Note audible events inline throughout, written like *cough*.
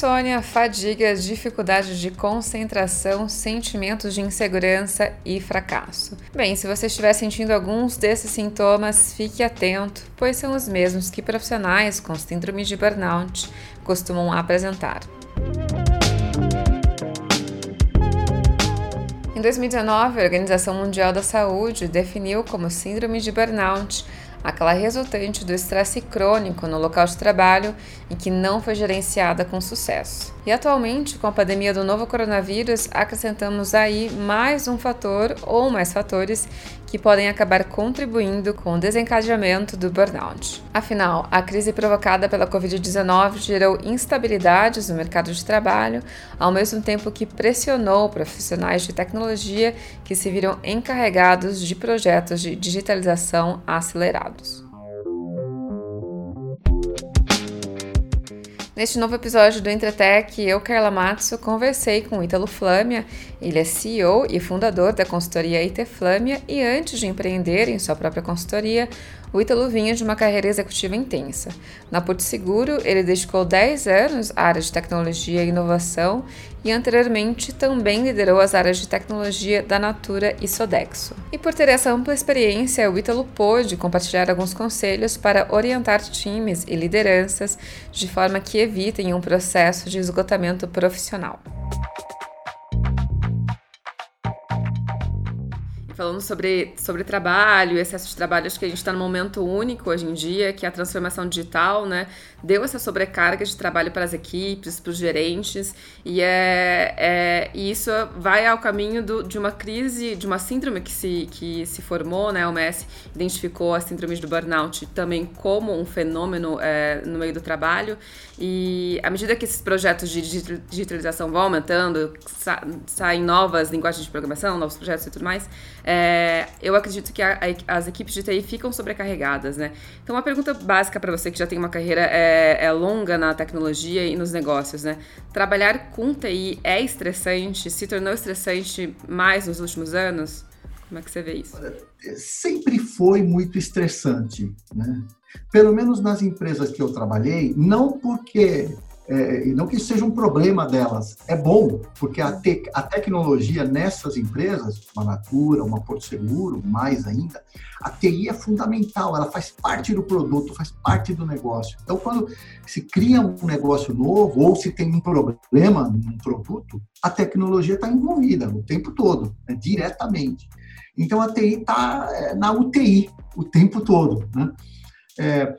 insônia, fadiga, dificuldade de concentração, sentimentos de insegurança e fracasso. Bem, se você estiver sentindo alguns desses sintomas, fique atento, pois são os mesmos que profissionais com síndrome de burnout costumam apresentar. Em 2019, a Organização Mundial da Saúde definiu como síndrome de burnout aquela resultante do estresse crônico no local de trabalho e que não foi gerenciada com sucesso. E atualmente, com a pandemia do novo coronavírus, acrescentamos aí mais um fator ou mais fatores que podem acabar contribuindo com o desencadeamento do burnout. Afinal, a crise provocada pela Covid-19 gerou instabilidades no mercado de trabalho, ao mesmo tempo que pressionou profissionais de tecnologia que se viram encarregados de projetos de digitalização acelerados. Neste novo episódio do Entretec, eu, Carla Matsu, conversei com Ítalo Flâmia. Ele é CEO e fundador da consultoria IT Flâmia e antes de empreender em sua própria consultoria, o Ítalo vinha de uma carreira executiva intensa. Na Porto Seguro, ele dedicou 10 anos à área de tecnologia e inovação e anteriormente também liderou as áreas de tecnologia da Natura e Sodexo. E por ter essa ampla experiência, o Ítalo pôde compartilhar alguns conselhos para orientar times e lideranças de forma que evitem um processo de esgotamento profissional. Falando sobre, sobre trabalho, excesso de trabalho, acho que a gente está num momento único hoje em dia, que a transformação digital, né, deu essa sobrecarga de trabalho para as equipes, para os gerentes, e, é, é, e isso vai ao caminho do, de uma crise, de uma síndrome que se, que se formou, né, o Messi identificou a síndrome do burnout também como um fenômeno é, no meio do trabalho, e à medida que esses projetos de digitalização vão aumentando, sa saem novas linguagens de programação, novos projetos e tudo mais, é, eu acredito que a, a, as equipes de TI ficam sobrecarregadas, né? Então, uma pergunta básica para você que já tem uma carreira é, é, longa na tecnologia e nos negócios, né? Trabalhar com TI é estressante? Se tornou estressante mais nos últimos anos? Como é que você vê isso? Sempre foi muito estressante, né? Pelo menos nas empresas que eu trabalhei, não porque é, e não que isso seja um problema delas, é bom, porque a, te, a tecnologia nessas empresas, uma Natura, uma Porto Seguro, mais ainda, a TI é fundamental, ela faz parte do produto, faz parte do negócio. Então, quando se cria um negócio novo ou se tem um problema num produto, a tecnologia está envolvida o tempo todo, né, diretamente. Então, a TI está é, na UTI o tempo todo. Né? É,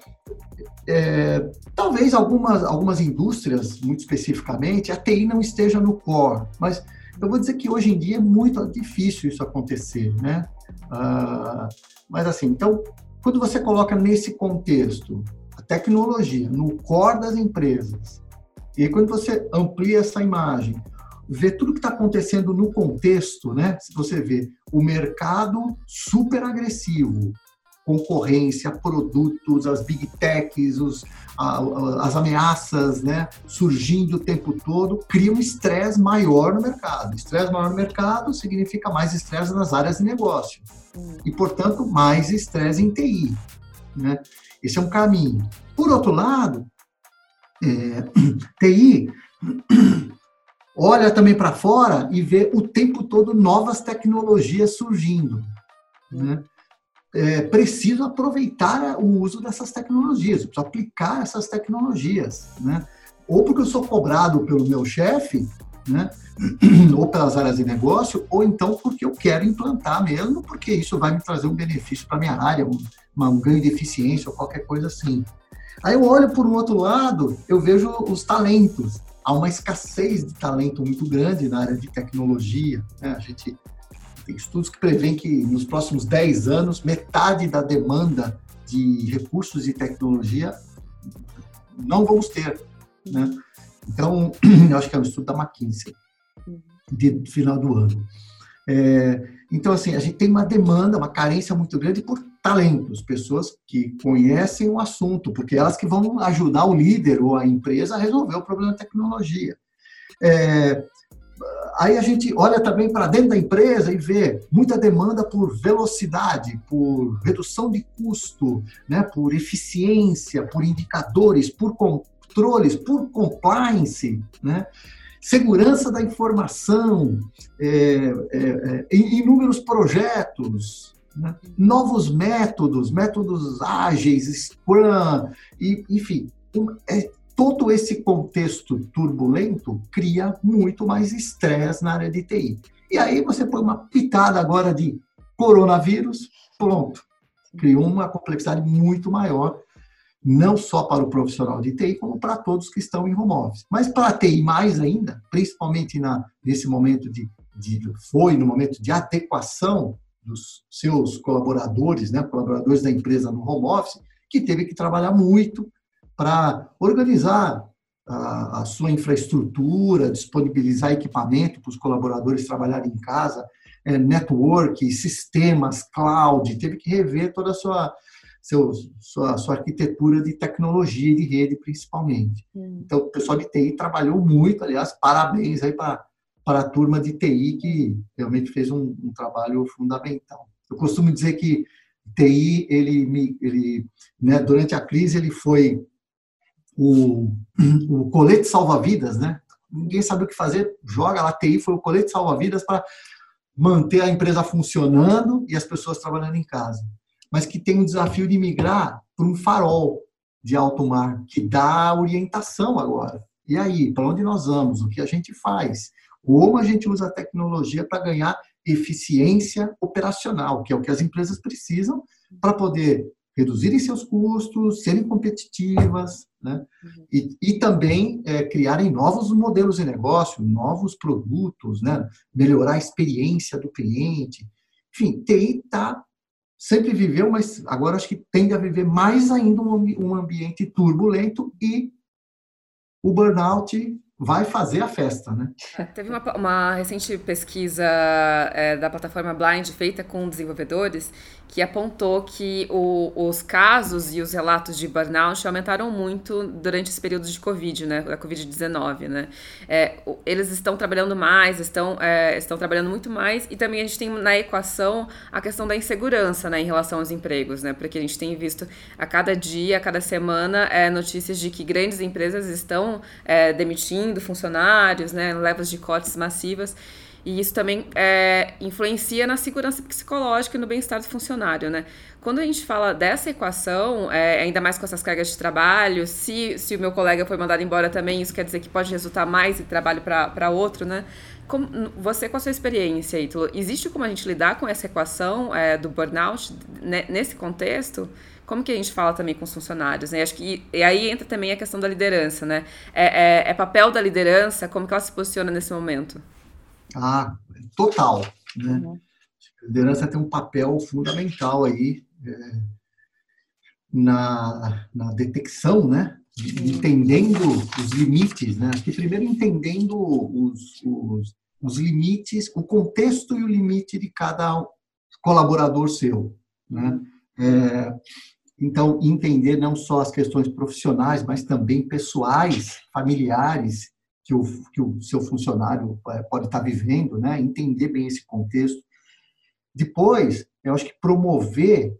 é, talvez algumas, algumas indústrias, muito especificamente, a TI não esteja no core, mas eu vou dizer que hoje em dia é muito difícil isso acontecer, né? Ah, mas assim, então, quando você coloca nesse contexto a tecnologia no core das empresas, e quando você amplia essa imagem, vê tudo que está acontecendo no contexto, né? Se você vê o mercado super agressivo, concorrência, produtos, as big techs, os, a, as ameaças né, surgindo o tempo todo, cria um estresse maior no mercado. Estresse maior no mercado significa mais estresse nas áreas de negócio. Hum. E, portanto, mais estresse em TI. Né? Esse é um caminho. Por outro lado, é, *clears throat* TI *clears throat* olha também para fora e vê o tempo todo novas tecnologias surgindo. Né? É, preciso aproveitar o uso dessas tecnologias, preciso aplicar essas tecnologias, né? Ou porque eu sou cobrado pelo meu chefe, né? *clears throat* ou pelas áreas de negócio, ou então porque eu quero implantar mesmo, porque isso vai me trazer um benefício para minha área, um, um ganho de eficiência ou qualquer coisa assim. Aí eu olho por um outro lado, eu vejo os talentos. Há uma escassez de talento muito grande na área de tecnologia. Né? A gente tem estudos que prevêem que nos próximos 10 anos, metade da demanda de recursos e tecnologia não vamos ter. Né? Então, *clears throat* eu acho que é um estudo da McKinsey, de final do ano. É, então, assim, a gente tem uma demanda, uma carência muito grande por talentos, pessoas que conhecem o assunto, porque elas que vão ajudar o líder ou a empresa a resolver o problema da tecnologia. É, aí a gente olha também para dentro da empresa e vê muita demanda por velocidade, por redução de custo, né, por eficiência, por indicadores, por controles, por compliance, né? segurança da informação, é, é, é inúmeros projetos, né? novos métodos, métodos ágeis, Scrum, e, enfim, é, todo esse contexto turbulento cria muito mais estresse na área de TI. E aí você põe uma pitada agora de coronavírus, pronto. Criou uma complexidade muito maior não só para o profissional de TI, como para todos que estão em home office. Mas para a TI mais ainda, principalmente na, nesse momento de, de, foi no momento de adequação dos seus colaboradores, né, colaboradores da empresa no home office, que teve que trabalhar muito para organizar a, a, sua infraestrutura, disponibilizar equipamento para os colaboradores trabalharem em casa, é, network, sistemas, cloud, teve que rever toda a sua seu, sua, sua arquitetura de tecnologia de rede, principalmente. Hum. Então, o pessoal de TI trabalhou muito, aliás, parabéns aí para para a turma de TI que realmente fez um, um, trabalho fundamental. Eu costumo dizer que TI, ele, ele né, durante a crise, ele foi o, *clears throat* o colete salva-vidas, né? Ninguém sabe o que fazer, joga lá, TI foi o colete salva-vidas para manter a empresa funcionando e as pessoas trabalhando em casa mas que tem o desafio de migrar para um farol de alto mar, que dá orientação agora. E aí, para onde nós vamos? O que a gente faz? Como a gente usa a tecnologia para ganhar eficiência operacional, que é o que as empresas precisam para poder reduzirem seus custos, serem competitivas, né? Uhum. E, e também é, criarem novos modelos de negócio, novos produtos, né? melhorar a experiência do cliente. Enfim, TI está sempre viveu, mas agora acho que tende a viver mais ainda um, ambiente turbulento e o burnout vai fazer a festa, né? É, teve uma, uma recente pesquisa é, da plataforma Blind feita com desenvolvedores que apontou que o, os casos e os relatos de burnout aumentaram muito durante esse período de Covid, né, da Covid-19, né. É, eles estão trabalhando mais, estão, é, estão trabalhando muito mais e também a gente tem na equação a questão da insegurança, né, em relação aos empregos, né, porque a gente tem visto a cada dia, a cada semana, é, notícias de que grandes empresas estão é, demitindo funcionários, né, levas de cortes massivas e isso também é, influencia na segurança psicológica e no bem-estar do funcionário, né? Quando a gente fala dessa equação, é, ainda mais com essas cargas de trabalho, se, se o meu colega foi mandado embora também, isso quer dizer que pode resultar mais em trabalho para outro, né? Como, você, com a sua experiência, Ítalo, existe como a gente lidar com essa equação é, do burnout né, nesse contexto? Como que a gente fala também com os funcionários? Né? Acho que e aí entra também a questão da liderança, né? É, é, é papel da liderança, como que ela se posiciona nesse momento? Ah, total. Né? Uhum. A liderança tem um papel fundamental aí é, na, na detecção, né? entendendo os limites, né? Aqui primeiro entendendo os, os, os, limites, o contexto e o limite de cada colaborador seu, né? É, então entender não só as questões profissionais, mas também pessoais, familiares que o, que o seu funcionário é, pode estar vivendo, né? entender bem esse contexto. Depois, eu acho que promover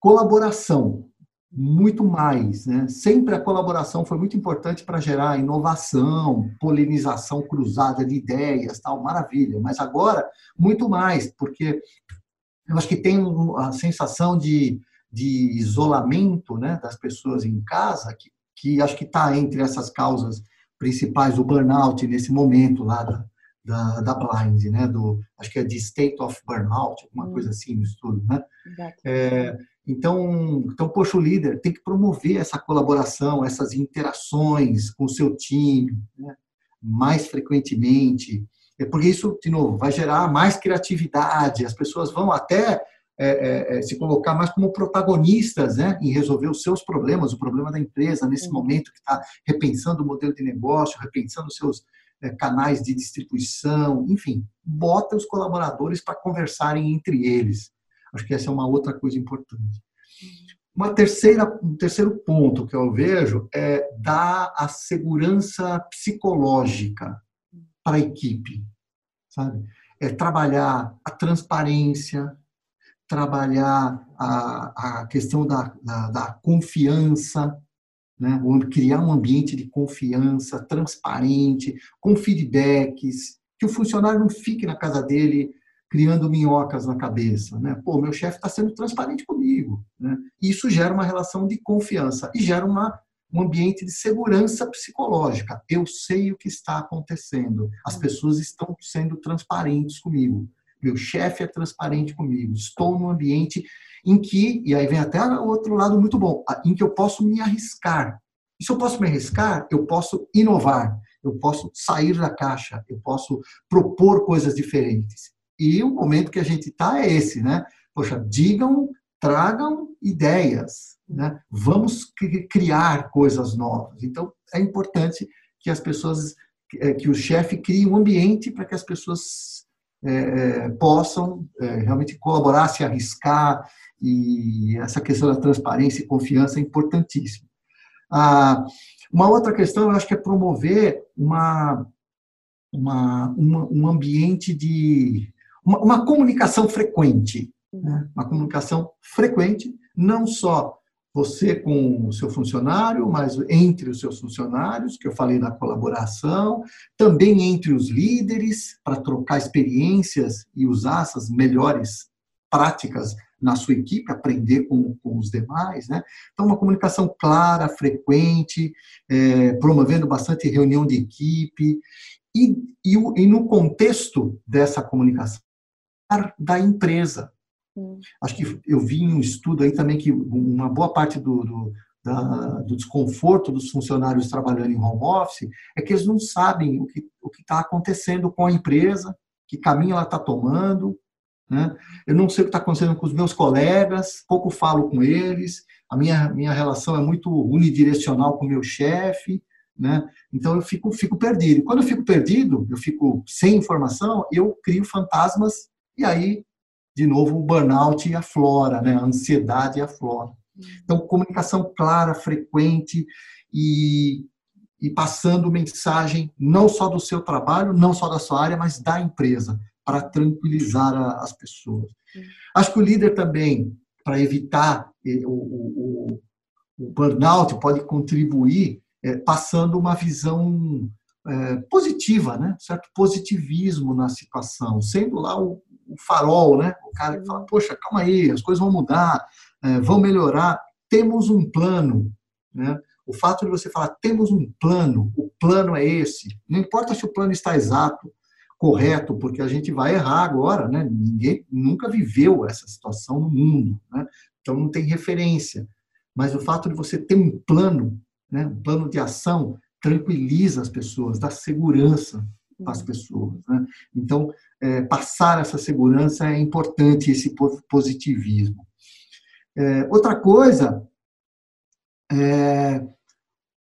colaboração, muito mais. Né? Sempre a colaboração foi muito importante para gerar inovação, polinização cruzada de ideias, tal, maravilha. Mas agora, muito mais, porque eu acho que tem a sensação de, de isolamento né, das pessoas em casa, que, que acho que está entre essas causas principais do burnout nesse momento lá da, da, da Blind, né? Do, acho que é de State of Burnout, alguma hum. coisa assim no estudo, né? É, então, então, poxa, o líder tem que promover essa colaboração, essas interações com o seu time, né? mais frequentemente, é porque isso, de novo, vai gerar mais criatividade, as pessoas vão até é, é, é, se colocar mais como protagonistas né, em resolver os seus problemas, o problema da empresa nesse uhum. momento que está repensando o modelo de negócio, repensando seus é, canais de distribuição, enfim, bota os colaboradores para conversarem entre eles. Acho que essa é uma outra coisa importante. Uma terceira, um terceiro ponto que eu vejo é dar a segurança psicológica para a equipe, sabe? É trabalhar a transparência, trabalhar a, a questão da, da, da confiança, né? criar um ambiente de confiança, transparente, com feedbacks, que o funcionário não fique na casa dele criando minhocas na cabeça, né? Pô, meu chefe está sendo transparente comigo, né? Isso gera uma relação de confiança e gera uma, um ambiente de segurança psicológica. Eu sei o que está acontecendo. As pessoas estão sendo transparentes comigo. Meu chefe é transparente comigo. Estou num ambiente em que, e aí vem até o outro lado muito bom, em que eu posso me arriscar. E se eu posso me arriscar, eu posso inovar, eu posso sair da caixa, eu posso propor coisas diferentes. E o momento que a gente está é esse, né? Poxa, digam, tragam ideias, né? Vamos criar coisas novas. Então, é importante que as pessoas, que o chefe crie um ambiente para que as pessoas é, é, possam é, realmente colaborar, se arriscar, e essa questão da transparência e confiança é importantíssima. Ah, uma outra questão, eu acho que é promover uma, uma, uma um ambiente de. uma, uma comunicação frequente. Né? Uma comunicação frequente, não só você com o seu funcionário, mas entre os seus funcionários, que eu falei da colaboração, também entre os líderes, para trocar experiências e usar essas melhores práticas na sua equipe, aprender com, com os demais. Né? Então, uma comunicação clara, frequente, é, promovendo bastante reunião de equipe, e, e, e no contexto dessa comunicação da empresa, Acho que eu vi um estudo aí também que uma boa parte do, do, da, do desconforto dos funcionários trabalhando em home office é que eles não sabem o que o está acontecendo com a empresa, que caminho ela está tomando. Né? Eu não sei o que está acontecendo com os meus colegas, pouco falo com eles, a minha, minha relação é muito unidirecional com o meu chefe. Né? Então eu fico, fico perdido. Quando eu fico perdido, eu fico sem informação, eu crio fantasmas e aí de novo, o burnout aflora, né? a ansiedade aflora. Então, comunicação clara, frequente e, e passando mensagem não só do seu trabalho, não só da sua área, mas da empresa, para tranquilizar a, as pessoas. Acho que o líder também, para evitar eh, o, o, o, burnout, pode contribuir é, passando uma visão é, positiva, né? certo positivismo na situação, sendo lá o, o farol, né? O cara que fala, poxa, calma aí, as coisas vão mudar, é, vão melhorar, temos um plano, né? O fato de você falar, temos um plano, o plano é esse, não importa se o plano está exato, correto, porque a gente vai errar agora, né? Ninguém nunca viveu essa situação no mundo, né? Então não tem referência. Mas o fato de você ter um plano, né? Um plano de ação tranquiliza as pessoas, dá segurança as pessoas. Né? Então, é, passar essa segurança é importante, esse positivismo. É, outra coisa é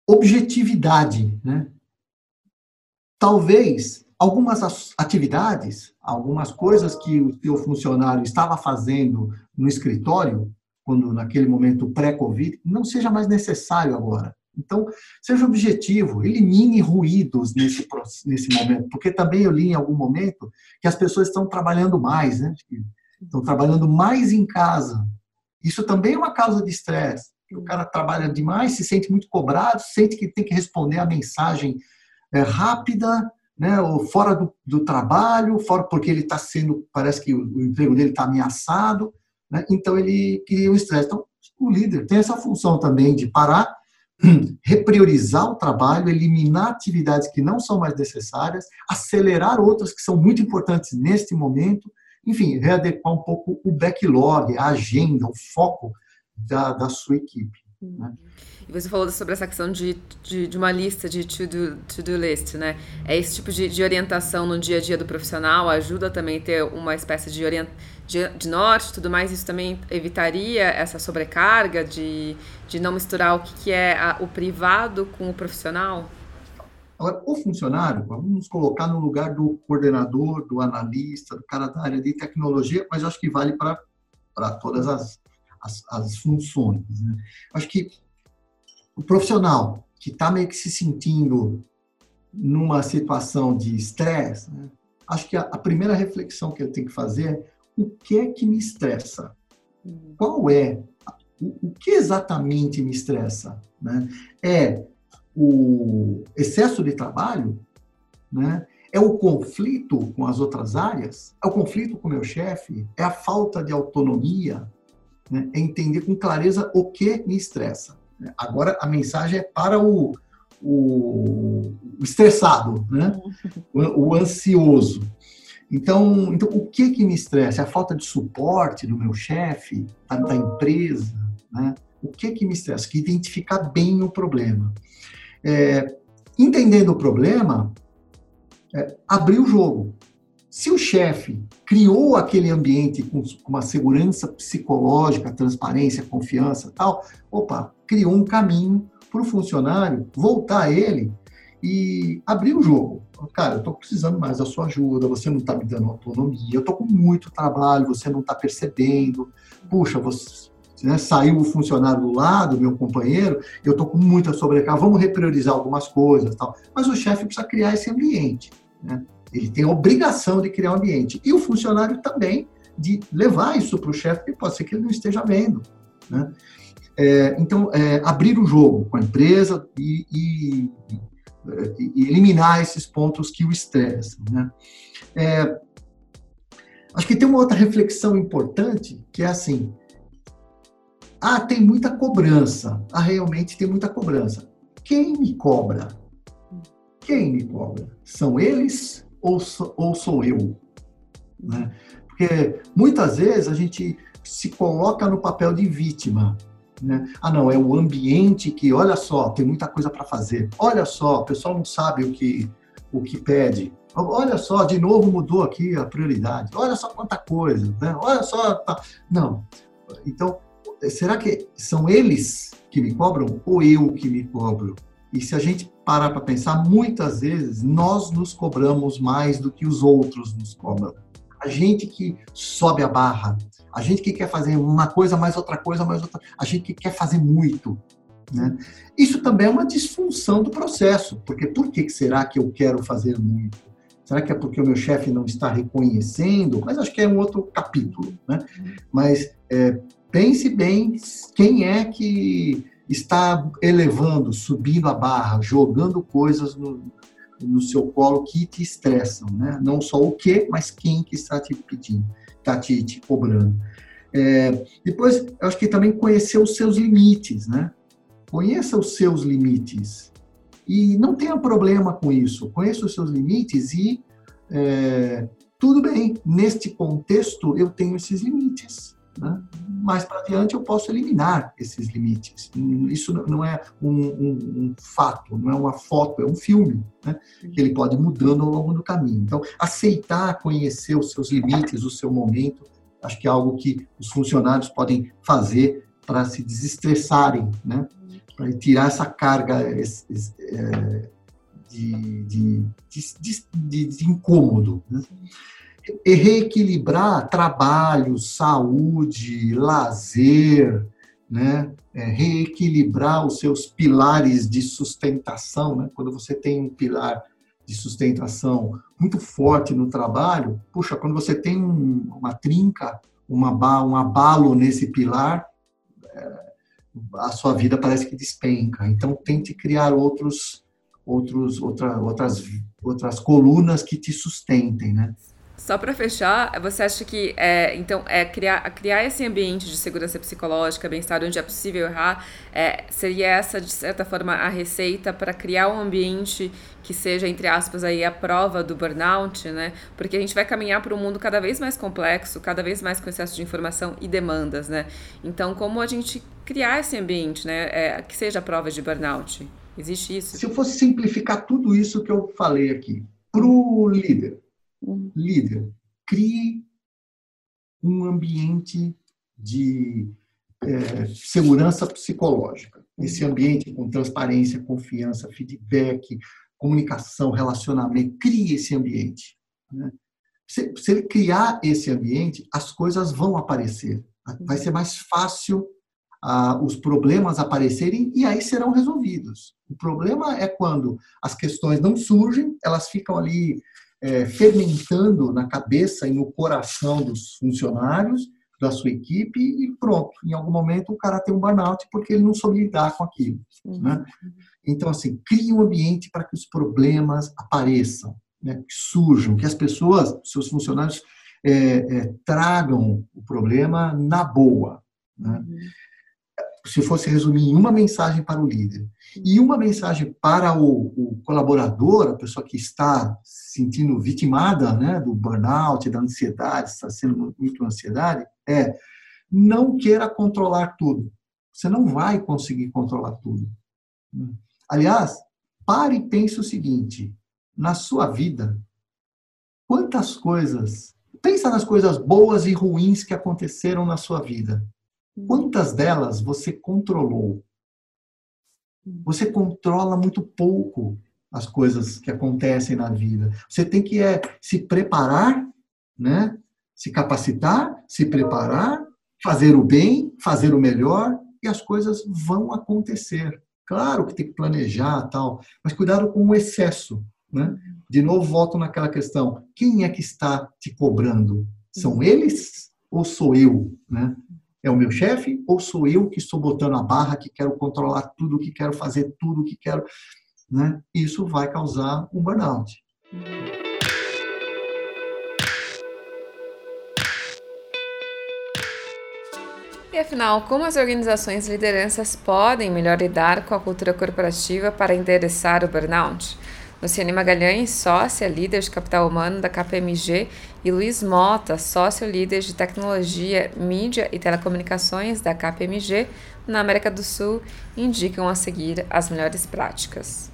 objetividade. Né? Talvez algumas atividades, algumas coisas que o seu funcionário estava fazendo no escritório, quando naquele momento pré-Covid, não seja mais necessário agora. Então, seja objetivo, elimine ruídos nesse, nesse momento, porque também eu li em algum momento que as pessoas estão trabalhando mais, né? estão trabalhando mais em casa. Isso também é uma causa de estresse. O cara trabalha demais, se sente muito cobrado, sente que tem que responder a mensagem é, rápida, né, ou fora do, do, trabalho, fora porque ele está sendo, parece que o, o emprego dele está ameaçado, né, então ele cria um estresse. Então, o líder tem essa função também de parar *clears throat* repriorizar o trabalho, eliminar atividades que não são mais necessárias, acelerar outras que são muito importantes neste momento, enfim, readequar um pouco o backlog, a agenda, o foco da, da sua equipe. Né? E você falou sobre essa questão de, de, de uma lista de to-do to -do list, né? É esse tipo de, de orientação no dia a dia do profissional, ajuda também a ter uma espécie de orientação de, de norte tudo mais, isso também evitaria essa sobrecarga de, de não misturar o que, que é a, o privado com o profissional? Agora, o funcionário, vamos nos colocar no lugar do coordenador, do analista, do cara da área de tecnologia, mas acho que vale para todas as, as, as funções. Né? Acho que o profissional que está meio que se sentindo numa situação de estresse, né? acho que a, a, primeira reflexão que ele tem que fazer o que é que me estressa? Qual é o, o que exatamente me estressa? Né? É o excesso de trabalho? Né? É o conflito com as outras áreas? É o conflito com o meu chefe? É a falta de autonomia? Né? É entender com clareza o que me estressa. Agora, a mensagem é para o, o, o estressado, né? o, o ansioso. Então, então, o que que me estressa? É a falta de suporte do meu chefe, da, da empresa, né? O que que me estressa? Que identificar bem o problema. É, entendendo o problema, é, abrir o jogo. Se o chefe criou aquele ambiente com, uma segurança psicológica, transparência, confiança, tal, opa, criou um caminho para o funcionário voltar a ele e abrir o jogo. Cara, eu estou precisando mais da sua ajuda, você não está me dando autonomia, eu estou com muito trabalho, você não está percebendo. Puxa, você, né, saiu o funcionário do lado, meu companheiro, eu estou com muita sobrecarga, vamos repriorizar algumas coisas tal. Mas o chefe precisa criar esse ambiente. Né? Ele tem a obrigação de criar um ambiente. E o funcionário também de levar isso para o chefe, que pode ser que ele não esteja vendo. Né? É, então, é, abrir o jogo com a empresa e, e, e, eliminar esses pontos que o estressam. Né? É, acho que tem uma outra reflexão importante, que é assim, ah, tem muita cobrança. Ah, realmente tem muita cobrança. Quem me cobra? Quem me cobra? São eles ou, ou sou eu? Né? Porque muitas vezes a gente se coloca no papel de vítima. Né? Ah, não, é o ambiente que, olha só, tem muita coisa para fazer. Olha só, o pessoal não sabe o que, o que pede. Olha só, de novo mudou aqui a prioridade. Olha só quanta coisa. Né? Olha só. Tá. Não. Então, será que são eles que me cobram ou eu que me cobro? E se a gente parar para pensar, muitas vezes nós nos cobramos mais do que os outros nos cobram. A gente que sobe a barra, a gente que quer fazer uma coisa, mais outra coisa, mais outra, a gente que quer fazer muito. Né? Isso também é uma disfunção do processo, porque por que será que eu quero fazer muito? Será que é porque o meu chefe não está reconhecendo? Mas acho que é um outro capítulo. Né? Mas é, pense bem quem é que está elevando, subindo a barra, jogando coisas no, no seu colo que te estressam, né? Não só o que, mas quem que está te pedindo, está te, te cobrando. É, depois, eu acho que também conhecer os seus limites, né? Conheça os seus limites e não tenha problema com isso. Conheça os seus limites e é, tudo bem. Neste contexto, eu tenho esses limites. Né? Mais para adiante eu posso eliminar esses limites. Isso não é um, um, um, fato, não é uma foto, é um filme, né? que ele pode ir mudando ao longo do caminho. Então, aceitar, conhecer os seus limites, o seu momento, acho que é algo que os funcionários podem fazer para se desestressarem, né? para tirar essa carga esse, esse, é, de, de, de, de, incômodo. Né? Reequilibrar trabalho, saúde, lazer, né? É, reequilibrar os seus pilares de sustentação. Né? Quando você tem um pilar de sustentação muito forte no trabalho, puxa, quando você tem um, uma trinca, uma, um abalo nesse pilar, é, a sua vida parece que despenca. Então, tente criar outros, outros, outra, outras, outras colunas que te sustentem, né? Só para fechar, você acha que é, então é criar, criar esse ambiente de segurança psicológica, bem-estar onde é possível errar, é, seria essa de certa forma a receita para criar um ambiente que seja entre aspas aí a prova do burnout, né? Porque a gente vai caminhar para um mundo cada vez mais complexo, cada vez mais com excesso de informação e demandas, né? Então, como a gente criar esse ambiente, né, é, que seja a prova de burnout? Existe isso? Se eu fosse simplificar tudo isso que eu falei aqui para o líder Líder, crie um ambiente de é, segurança psicológica. Esse ambiente com transparência, confiança, feedback, comunicação, relacionamento. Crie esse ambiente. Né? Se, se ele criar esse ambiente, as coisas vão aparecer. Vai ser mais fácil ah, os problemas aparecerem e aí serão resolvidos. O problema é quando as questões não surgem, elas ficam ali é, fermentando na cabeça e no coração dos funcionários, da sua equipe e pronto. Em algum momento o cara tem um burnout porque ele não soube lidar com aquilo. Uhum. Né? Então, assim, crie um ambiente para que os problemas apareçam, né? que surjam, que as pessoas, seus funcionários, é, é, tragam o problema na boa. Né? Uhum. Se fosse resumir em uma mensagem para o líder e uma mensagem para o, o colaborador, a pessoa que está se sentindo vitimada né, do burnout, da ansiedade, está sendo muito ansiedade, é não queira controlar tudo. Você não vai conseguir controlar tudo. Aliás, pare e pense o seguinte: na sua vida, quantas coisas. Pensa nas coisas boas e ruins que aconteceram na sua vida. Quantas delas você controlou? Você controla muito pouco as coisas que acontecem na vida. Você tem que é, se preparar, né? se capacitar, se preparar, fazer o bem, fazer o melhor, e as coisas vão acontecer. Claro que tem que planejar tal, mas cuidado com o excesso. Né? De novo, volto naquela questão: quem é que está te cobrando? São eles ou sou eu? Né? É o meu chefe ou sou eu que estou botando a barra, que quero controlar tudo, que quero fazer tudo, que quero. Né? Isso vai causar um burnout. E afinal, como as organizações e lideranças podem melhor lidar com a cultura corporativa para endereçar o burnout? Luciane Magalhães, sócia líder de capital humano da KPMG, e Luiz Mota, sócio líder de tecnologia, mídia e telecomunicações da KPMG na América do Sul, indicam a seguir as melhores práticas.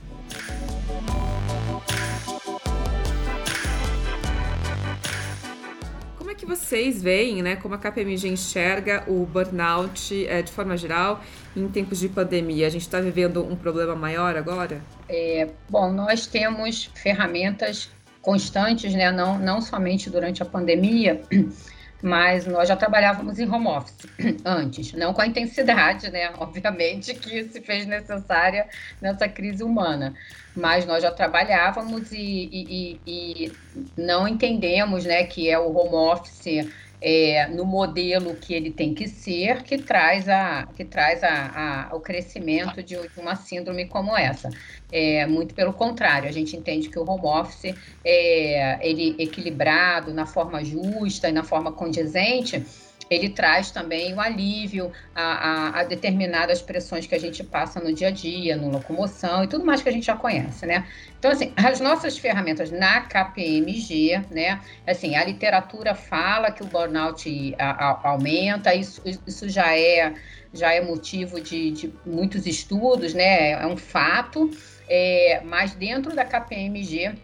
É que vocês veem, né, como a KPMG enxerga o burnout é, de forma geral em tempos de pandemia? A gente está vivendo um problema maior agora? É, bom, nós temos ferramentas constantes, né? não, não somente durante a pandemia, *clears throat* mas nós já trabalhávamos em home office *clears throat* antes, não com a intensidade, né? *laughs* Obviamente que se fez necessária nessa crise humana, mas nós já trabalhávamos e, e, e, não entendemos, né, que é o home office é, no modelo que ele tem que ser, que traz, a, que traz a, a o crescimento de uma síndrome como essa. É, muito pelo contrário, a gente entende que o home office, é, ele equilibrado, na forma justa e na forma condizente, ele traz também o alívio a, a, a, determinadas pressões que a gente passa no dia a dia, no locomoção e tudo mais que a gente já conhece, né? Então, assim, as nossas ferramentas na KPMG, né? Assim, a literatura fala que o burnout a, aumenta, isso, isso já é já é motivo de, de muitos estudos, né? É um fato, é, mas dentro da KPMG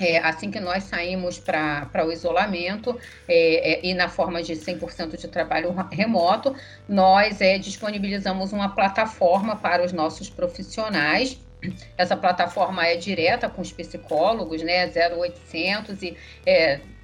é, assim que nós saímos para o isolamento é, é, e na forma de 100% de trabalho remoto, nós é, disponibilizamos uma plataforma para os nossos profissionais. Essa plataforma é direta com os psicólogos, né? 0800 e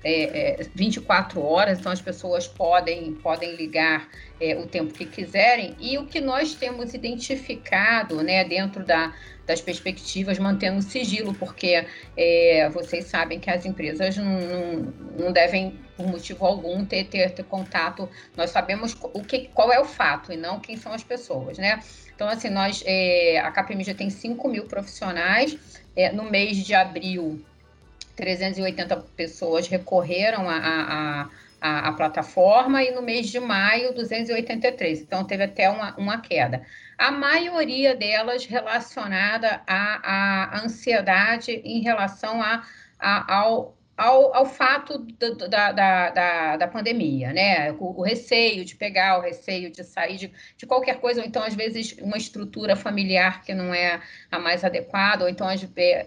é, é, 24 horas, então as pessoas podem, podem ligar é, o tempo que quiserem. E o que nós temos identificado né, dentro da, das perspectivas, mantendo sigilo, porque é, vocês sabem que as empresas não, não, não, devem, por motivo algum, ter, ter, ter contato. Nós sabemos o que, qual é o fato e não quem são as pessoas, né? Então, assim, nós, é, a KPMG tem 5 mil profissionais. É, no mês de abril, 380 pessoas recorreram a, a, a, a, plataforma e no mês de maio, 283. Então, teve até uma, uma queda a maioria delas relacionada à, à ansiedade em relação a, a ao, ao, ao fato da, da, da, da, pandemia, né? O, o, receio de pegar, o receio de sair de, de qualquer coisa, ou então, às vezes, uma estrutura familiar que não é a mais adequada, ou então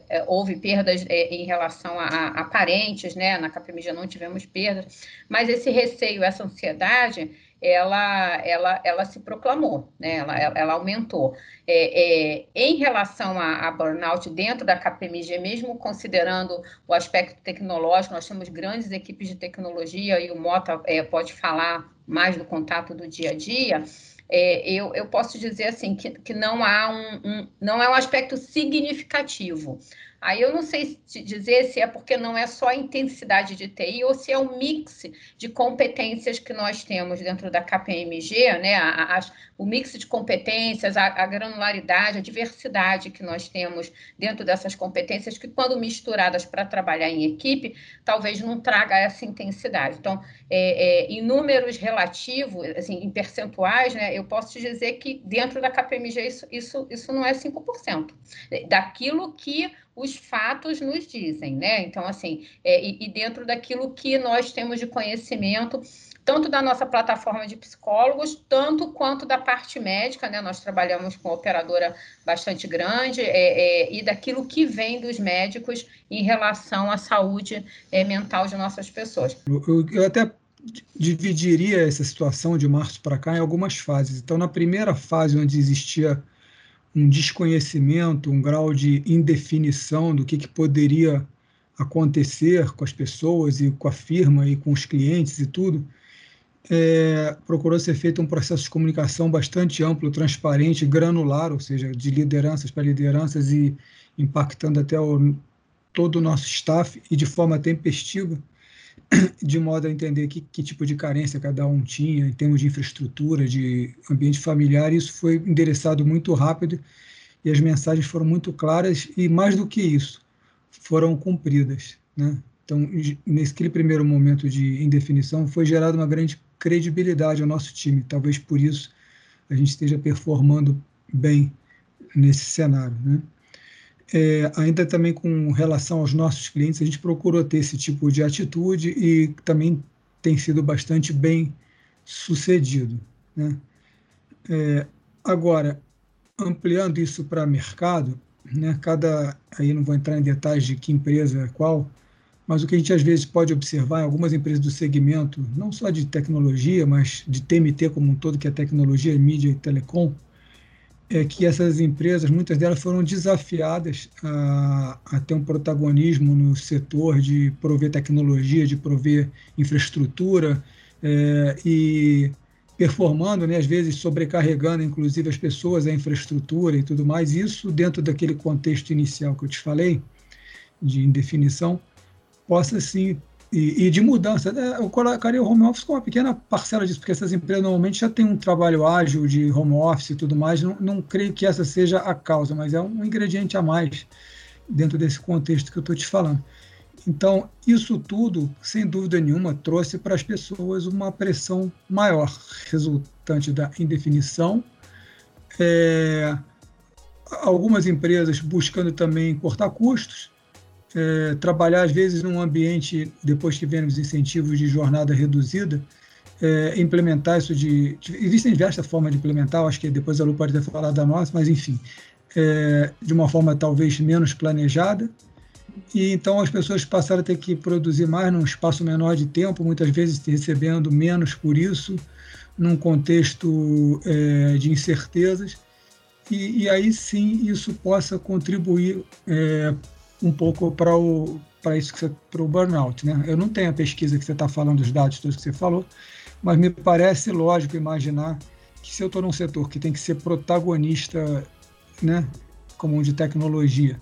é, houve perdas é, em relação a, a, parentes, né? Na já não tivemos perdas, mas esse receio, essa ansiedade ela, ela, ela se proclamou, né? ela, ela aumentou. É, é, em relação a, a, burnout dentro da KPMG, mesmo considerando o aspecto tecnológico, nós temos grandes equipes de tecnologia e o Mota é, pode falar mais do contato do dia a dia. É, eu, eu posso dizer assim que, que não há um, um, não é um aspecto significativo. Aí eu não sei dizer se é porque não é só a intensidade de TI ou se é um mix de competências que nós temos dentro da KPMG, né? A, a, o mix de competências, a, a, granularidade, a diversidade que nós temos dentro dessas competências, que quando misturadas para trabalhar em equipe, talvez não traga essa intensidade. Então, é, é, em números relativos, assim, em percentuais, né, eu posso te dizer que dentro da KPMG isso, isso, isso não é 5%. Daquilo que os fatos nos dizem, né? Então, assim, é, e, e dentro daquilo que nós temos de conhecimento, tanto da nossa plataforma de psicólogos, tanto quanto da parte médica, né? Nós trabalhamos com operadora bastante grande, é, é, e daquilo que vem dos médicos em relação à saúde é, mental de nossas pessoas. Eu, eu até dividiria essa situação de março para cá em algumas fases. Então, na primeira fase, onde existia um desconhecimento, um grau de indefinição do que, que poderia acontecer com as pessoas e com a firma e com os clientes e tudo, é, procurou ser feito um processo de comunicação bastante amplo, transparente, granular, ou seja, de lideranças para lideranças e impactando até o, todo o nosso staff e de forma tempestiva, de modo a entender que, que tipo de carência cada um tinha em termos de infraestrutura, de ambiente familiar. Isso foi endereçado muito rápido e as mensagens foram muito claras e, mais do que isso, foram cumpridas. Né? Então, nesse primeiro momento de indefinição, foi gerada uma grande credibilidade ao nosso time. Talvez por isso a gente esteja performando bem nesse cenário. Né? É, ainda também com relação aos nossos clientes, a gente procurou ter esse tipo de atitude e também tem sido bastante bem sucedido. Né? É, agora, ampliando isso para mercado, né, cada, aí não vou entrar em detalhes de que empresa é qual, mas o que a gente às vezes pode observar em algumas empresas do segmento, não só de tecnologia, mas de TMT como um todo, que é tecnologia, mídia e telecom, é que essas empresas, muitas delas foram desafiadas a, a, ter um protagonismo no setor de prover tecnologia, de prover infraestrutura é, e performando, né, às vezes sobrecarregando, inclusive, as pessoas, a infraestrutura e tudo mais. Isso dentro daquele contexto inicial que eu te falei, de indefinição, possa sim e, e, de mudança. Né? Eu colocaria o home office como uma pequena parcela disso, porque essas empresas normalmente já têm um trabalho ágil de home office e tudo mais. Não, não creio que essa seja a causa, mas é um ingrediente a mais dentro desse contexto que eu estou te falando. Então, isso tudo, sem dúvida nenhuma, trouxe para as pessoas uma pressão maior, resultante da indefinição. É, algumas empresas buscando também cortar custos, é, trabalhar, às vezes, num ambiente, depois que vem os incentivos de jornada reduzida, é, implementar isso de, Existem diversas formas de implementar, acho que depois a Lu pode ter falado da nossa, mas enfim, é, de uma forma talvez menos planejada. E então as pessoas passaram a ter que produzir mais num espaço menor de tempo, muitas vezes recebendo menos por isso, num contexto é, de incertezas. E, e, aí sim isso possa contribuir é, um pouco para o para isso que para o burnout, né? Eu não tenho a pesquisa que você está falando, os dados todos que você falou, mas me parece lógico imaginar que se eu estou num setor que tem que ser protagonista, né, como um de tecnologia,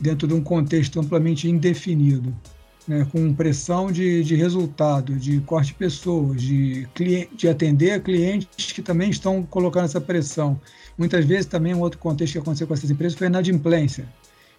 dentro de um contexto amplamente indefinido, né, com pressão de, de resultado, de corte de pessoas, de, cliente, de atender a clientes que também estão colocando essa pressão. Muitas vezes também um outro contexto que aconteceu com essas empresas foi a inadimplência.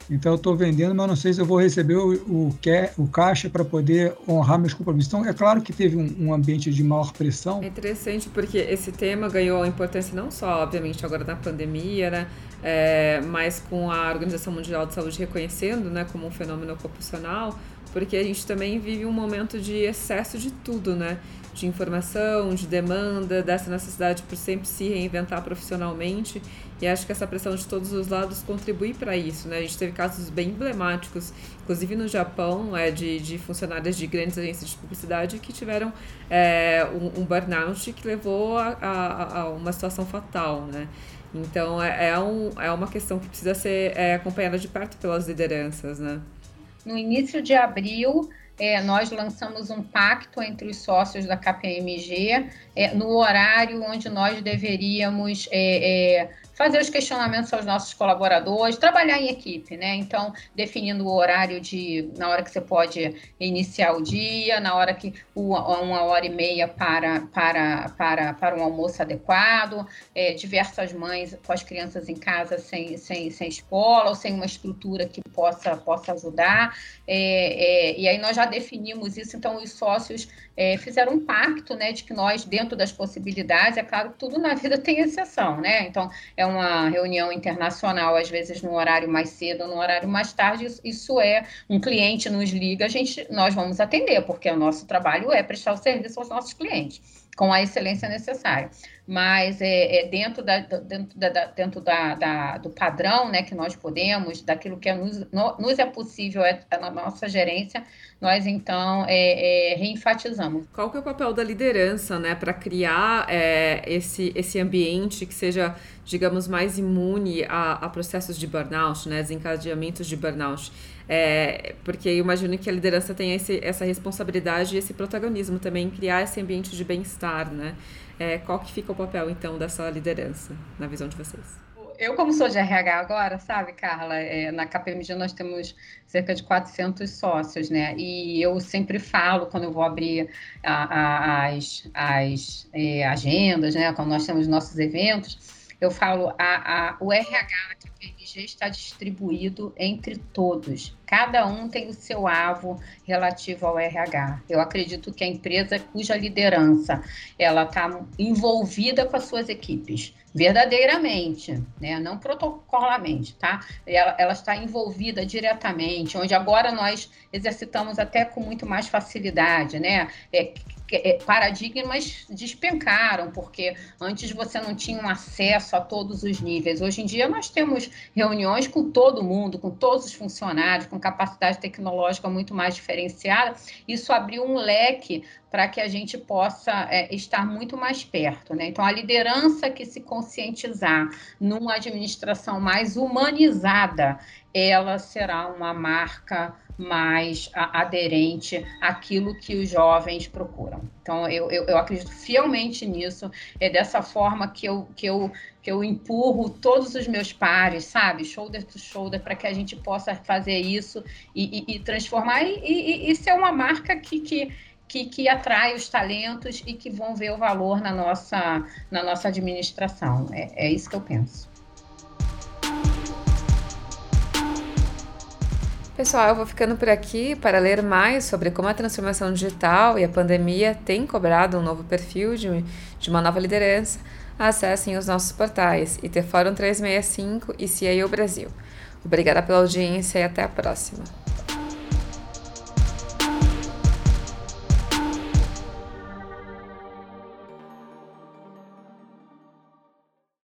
Então eu estou vendendo, mas não sei se eu vou receber o, o, o caixa para poder honrar meus compromissos. Então é claro que teve um, um, ambiente de maior pressão. É interessante porque esse tema ganhou importância não só, obviamente, agora na pandemia, né? É, mas com a Organização Mundial de Saúde reconhecendo, né, como um fenômeno ocupacional, porque a gente também vive um momento de excesso de tudo, né? De informação, de demanda, dessa necessidade por sempre se reinventar profissionalmente. E acho que essa pressão de todos os lados contribui para isso, né? A gente teve casos bem emblemáticos, inclusive no Japão, é, de, de funcionários de grandes agências de publicidade que tiveram é, um, um burnout que levou a, a, a, uma situação fatal, né? Então, é, é, um, é uma questão que precisa ser é, acompanhada de perto pelas lideranças, né? No início de abril, é, nós lançamos um pacto entre os sócios da KPMG é, no horário onde nós deveríamos é, é fazer os questionamentos aos nossos colaboradores, trabalhar em equipe, né? Então, definindo o horário de na hora que você pode iniciar o dia, na hora que uma hora e meia para para para, para um almoço adequado, é, diversas mães com as crianças em casa sem, sem, sem escola ou sem uma estrutura que possa possa ajudar. É, é, e aí nós já definimos isso, então os sócios é, fizeram um pacto, né, de que nós, dentro das possibilidades, é claro que tudo na vida *laughs* tem exceção, né? Então, é uma reunião internacional, às vezes no horário mais cedo no horário mais tarde, isso é, um cliente nos liga, a gente, nós vamos atender, porque o nosso trabalho é prestar o serviço aos nossos clientes com a excelência necessária. Mas é, é dentro, da, dentro, da, dentro da, da, do padrão né, que nós podemos, daquilo que é nos, no, nos é possível é, é, na nossa gerência, nós então é, é, reenfatizamos. Qual que é o papel da liderança né, para criar é, esse, esse ambiente que seja, digamos, mais imune a, a processos de burnout, né, desencadeamentos de burnout? É, porque eu imagino que a liderança tem esse, essa responsabilidade e esse protagonismo também criar esse ambiente de bem-estar, né? É, qual que fica o papel, então, dessa liderança, na visão de vocês? Eu, como sou de RH agora, sabe, Carla, é, na KPMG nós temos cerca de 400 sócios, né? E eu sempre falo, quando eu vou abrir a, a, as, as é, agendas, né? Quando nós temos nossos eventos, eu falo, a, o RH KPMG está distribuído entre todos. Cada um tem o seu avo relativo ao RH. Eu acredito que a empresa cuja liderança ela está envolvida com as suas equipes, verdadeiramente, né? não protocolamente, tá? Ela, ela, está envolvida diretamente, onde agora nós exercitamos até com muito mais facilidade, né? É, paradigmas despencaram, porque antes você não tinha um acesso a todos os níveis. Hoje em dia nós temos reuniões com todo mundo, com todos os funcionários, com capacidade tecnológica muito mais diferenciada. Isso abriu um leque para que a gente possa é, estar muito mais perto. Né? Então, a liderança que se conscientizar numa administração mais humanizada, ela será uma marca mais aderente àquilo que os jovens procuram. Então, eu, eu, eu, acredito fielmente nisso. É dessa forma que eu, que eu, que eu empurro todos os meus pares, sabe? Shoulder to shoulder, para que a gente possa fazer isso e, e, e transformar e, e, ser uma marca que, que, que, que atrai os talentos e que vão ver o valor na nossa, na nossa administração. É, é isso que eu penso. Pessoal, eu vou ficando por aqui para ler mais sobre como a transformação digital e a pandemia têm cobrado um novo perfil de, de uma nova liderança. Acessem os nossos portais IT Fórum 365 e CIO Brasil. Obrigada pela audiência e até a próxima.